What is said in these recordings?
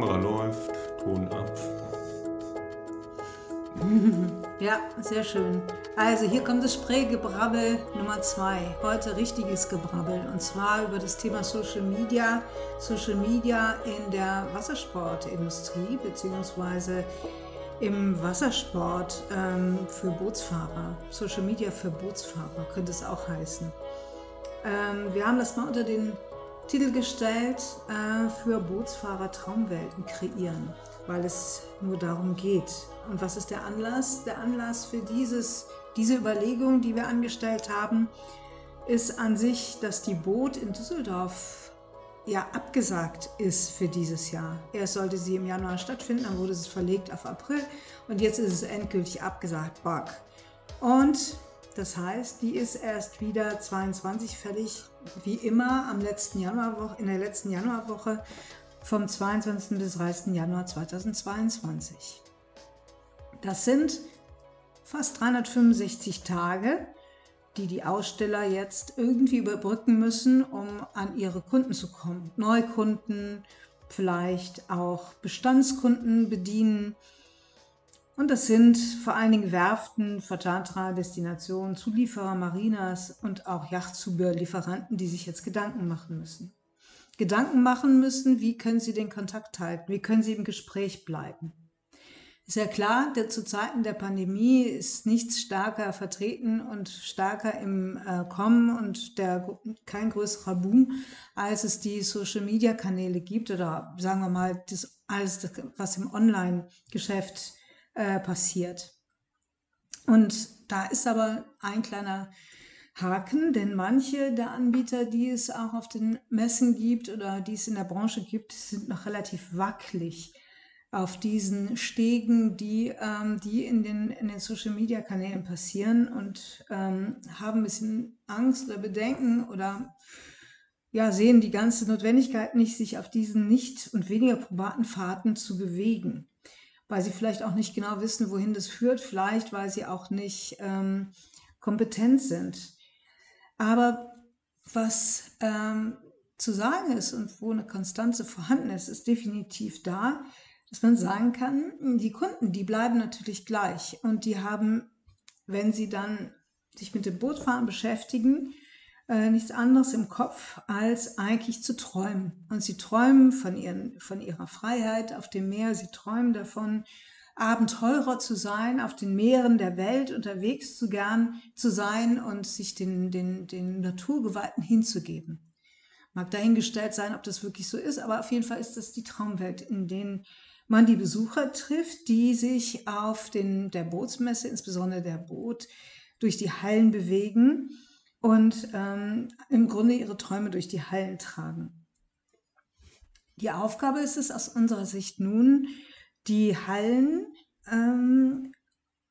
Kamera läuft, Ton ab. Ja, sehr schön. Also hier kommt das Spraygebrabbel Nummer zwei. Heute richtiges Gebrabbel und zwar über das Thema Social Media. Social Media in der Wassersportindustrie beziehungsweise im Wassersport ähm, für Bootsfahrer. Social Media für Bootsfahrer könnte es auch heißen. Ähm, wir haben das mal unter den Titel gestellt äh, für Bootsfahrer Traumwelten kreieren, weil es nur darum geht. Und was ist der Anlass? Der Anlass für dieses, diese Überlegung, die wir angestellt haben, ist an sich, dass die Boot in Düsseldorf ja abgesagt ist für dieses Jahr. Erst sollte sie im Januar stattfinden, dann wurde es verlegt auf April und jetzt ist es endgültig abgesagt. Bug. Und das heißt, die ist erst wieder 22 fällig, wie immer am letzten Januarwoche, in der letzten Januarwoche vom 22. bis 30. Januar 2022. Das sind fast 365 Tage, die die Aussteller jetzt irgendwie überbrücken müssen, um an ihre Kunden zu kommen. Neukunden, vielleicht auch Bestandskunden bedienen. Und das sind vor allen Dingen Werften, Vertatra, Destinationen, Zulieferer, Marinas und auch Yachtzubehörlieferanten, die sich jetzt Gedanken machen müssen. Gedanken machen müssen, wie können sie den Kontakt halten, wie können sie im Gespräch bleiben. Ist ja klar, der, zu Zeiten der Pandemie ist nichts stärker vertreten und stärker im äh, Kommen und der, kein größerer Boom, als es die Social-Media-Kanäle gibt oder sagen wir mal das, alles, was im Online-Geschäft äh, passiert. Und da ist aber ein kleiner Haken, denn manche der Anbieter, die es auch auf den Messen gibt oder die es in der Branche gibt, sind noch relativ wackelig auf diesen Stegen, die, ähm, die in den, in den Social-Media-Kanälen passieren und ähm, haben ein bisschen Angst oder Bedenken oder ja, sehen die ganze Notwendigkeit nicht, sich auf diesen nicht und weniger probaten Fahrten zu bewegen, weil sie vielleicht auch nicht genau wissen, wohin das führt, vielleicht weil sie auch nicht ähm, kompetent sind. Aber was ähm, zu sagen ist und wo eine Konstanze vorhanden ist, ist definitiv da, dass man sagen kann, die Kunden, die bleiben natürlich gleich und die haben, wenn sie dann sich mit dem Bootfahren beschäftigen, äh, nichts anderes im Kopf, als eigentlich zu träumen. Und sie träumen von, ihren, von ihrer Freiheit auf dem Meer, sie träumen davon, Abenteurer zu sein, auf den Meeren der Welt unterwegs zu gern zu sein und sich den, den, den Naturgewalten hinzugeben. Mag dahingestellt sein, ob das wirklich so ist, aber auf jeden Fall ist das die Traumwelt, in denen man die Besucher trifft, die sich auf den, der Bootsmesse, insbesondere der Boot, durch die Hallen bewegen und ähm, im Grunde ihre Träume durch die Hallen tragen. Die Aufgabe ist es aus unserer Sicht nun, die Hallen ähm,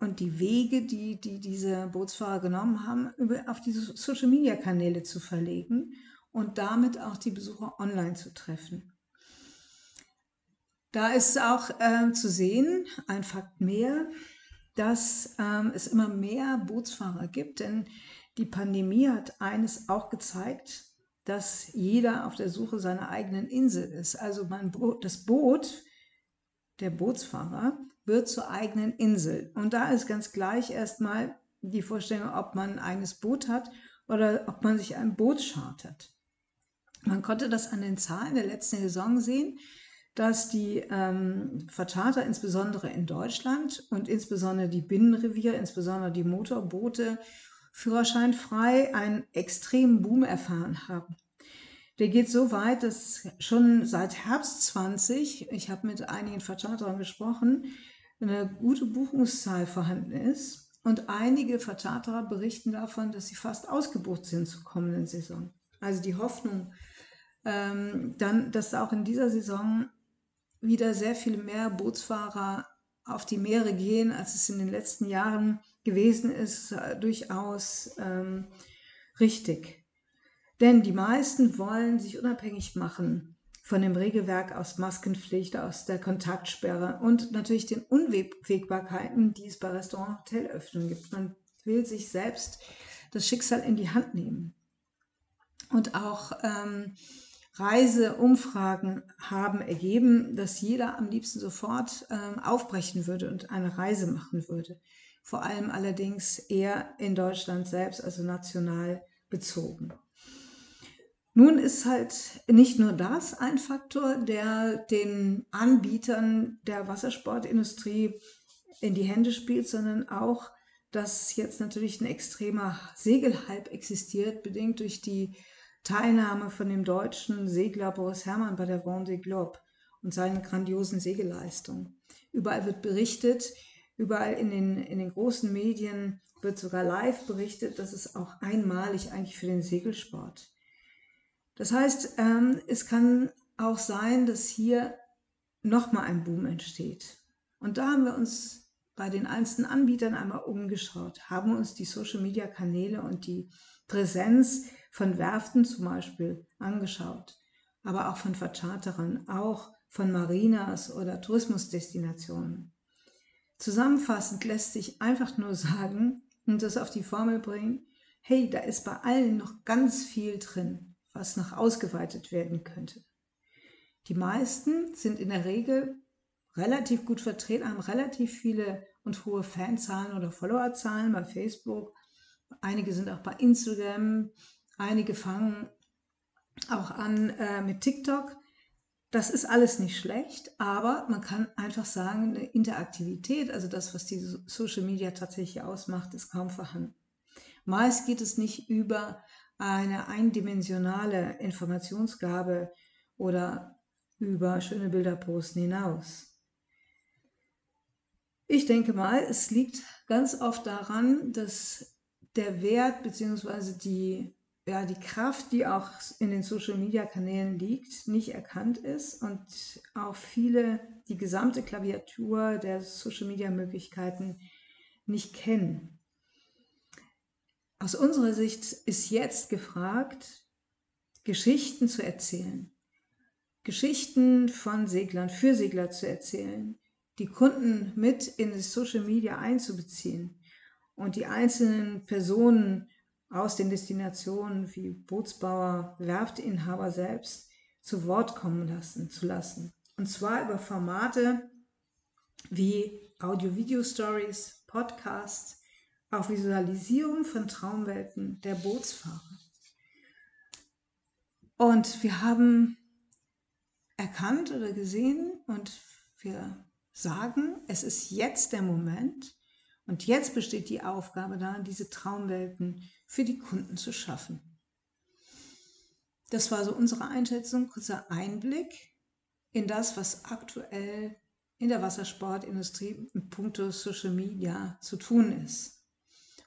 und die Wege, die, die diese Bootsfahrer genommen haben, über, auf diese Social-Media-Kanäle zu verlegen und damit auch die Besucher online zu treffen. Da ist auch äh, zu sehen, ein Fakt mehr, dass ähm, es immer mehr Bootsfahrer gibt, denn die Pandemie hat eines auch gezeigt, dass jeder auf der Suche seiner eigenen Insel ist. Also man, das Boot, der Bootsfahrer, wird zur eigenen Insel. Und da ist ganz gleich erstmal die Vorstellung, ob man ein eigenes Boot hat oder ob man sich ein Boot chartert. Man konnte das an den Zahlen der letzten Saison sehen dass die ähm, Vercharter insbesondere in Deutschland und insbesondere die Binnenreviere, insbesondere die Motorboote führerscheinfrei einen extremen Boom erfahren haben. Der geht so weit, dass schon seit Herbst 20, ich habe mit einigen Vercharterern gesprochen, eine gute Buchungszahl vorhanden ist. Und einige Vercharterer berichten davon, dass sie fast ausgebucht sind zur kommenden Saison. Also die Hoffnung, ähm, dann, dass auch in dieser Saison wieder sehr viel mehr Bootsfahrer auf die Meere gehen, als es in den letzten Jahren gewesen ist, äh, durchaus ähm, richtig. Denn die meisten wollen sich unabhängig machen von dem Regelwerk aus Maskenpflicht, aus der Kontaktsperre und natürlich den Unwägbarkeiten, die es bei Restaurant- und Hotelöffnungen gibt. Man will sich selbst das Schicksal in die Hand nehmen. Und auch ähm, Reiseumfragen haben ergeben, dass jeder am liebsten sofort ähm, aufbrechen würde und eine Reise machen würde. Vor allem allerdings eher in Deutschland selbst, also national bezogen. Nun ist halt nicht nur das ein Faktor, der den Anbietern der Wassersportindustrie in die Hände spielt, sondern auch, dass jetzt natürlich ein extremer Segelhype existiert, bedingt durch die Teilnahme von dem deutschen Segler Boris Herrmann bei der Vendée Globe und seinen grandiosen Segelleistungen. Überall wird berichtet, überall in den, in den großen Medien wird sogar live berichtet, das ist auch einmalig eigentlich für den Segelsport. Das heißt, ähm, es kann auch sein, dass hier nochmal ein Boom entsteht. Und da haben wir uns bei den einzelnen Anbietern einmal umgeschaut, haben uns die Social-Media-Kanäle und die Präsenz von Werften zum Beispiel angeschaut, aber auch von Vercharterern, auch von Marinas oder Tourismusdestinationen. Zusammenfassend lässt sich einfach nur sagen und das auf die Formel bringen, hey, da ist bei allen noch ganz viel drin, was noch ausgeweitet werden könnte. Die meisten sind in der Regel relativ gut vertreten, haben relativ viele und hohe Fanzahlen oder Followerzahlen bei Facebook. Einige sind auch bei Instagram, Einige fangen auch an äh, mit TikTok. Das ist alles nicht schlecht, aber man kann einfach sagen, eine Interaktivität, also das, was die Social Media tatsächlich ausmacht, ist kaum vorhanden. Meist geht es nicht über eine eindimensionale Informationsgabe oder über schöne Bilder posten hinaus. Ich denke mal, es liegt ganz oft daran, dass der Wert bzw. die ja, die Kraft, die auch in den Social-Media-Kanälen liegt, nicht erkannt ist und auch viele die gesamte Klaviatur der Social-Media-Möglichkeiten nicht kennen. Aus unserer Sicht ist jetzt gefragt, Geschichten zu erzählen, Geschichten von Seglern für Segler zu erzählen, die Kunden mit in das Social Media einzubeziehen und die einzelnen Personen aus den Destinationen wie Bootsbauer, Werftinhaber selbst zu Wort kommen lassen, zu lassen. Und zwar über Formate wie Audio-Video-Stories, Podcasts, auch Visualisierung von Traumwelten der Bootsfahrer. Und wir haben erkannt oder gesehen und wir sagen, es ist jetzt der Moment und jetzt besteht die Aufgabe darin, diese Traumwelten für die Kunden zu schaffen. Das war so unsere Einschätzung, kurzer Einblick in das, was aktuell in der Wassersportindustrie in puncto Social Media zu tun ist.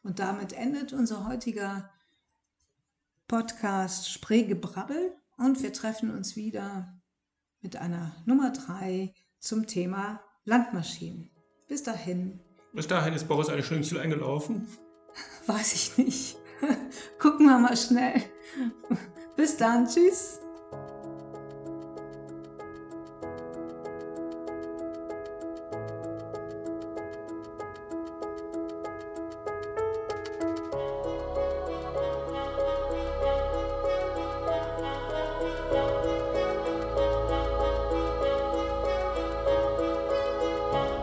Und damit endet unser heutiger Podcast Spreegebrabbel und wir treffen uns wieder mit einer Nummer 3 zum Thema Landmaschinen. Bis dahin. Bis dahin ist Boris eine Schlüngsel eingelaufen. Weiß ich nicht. Gucken wir mal schnell. Bis dann, tschüss.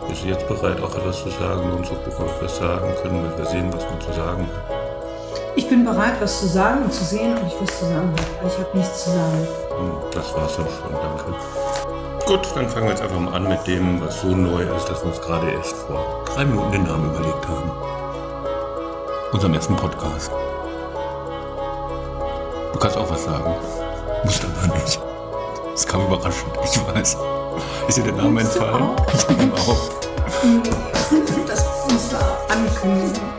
Bist du jetzt bereit, auch etwas zu sagen und ob wir es sagen können, wenn wir sehen, was man zu sagen hat? Ich bin bereit, was zu sagen und zu sehen, ob ich was zu sagen habe. Ich habe nichts zu sagen. Hm, Das war's auch schon, danke. Gut, dann fangen wir jetzt einfach mal an mit dem, was so neu ist, dass wir uns gerade erst vor drei Minuten den Namen überlegt haben. Unserem ersten Podcast. Du kannst auch was sagen. Musst aber nicht. Es kam überraschend, ich weiß. Ist dir der Name entfallen? Ich nehme Genau. Das muss da ankündigen.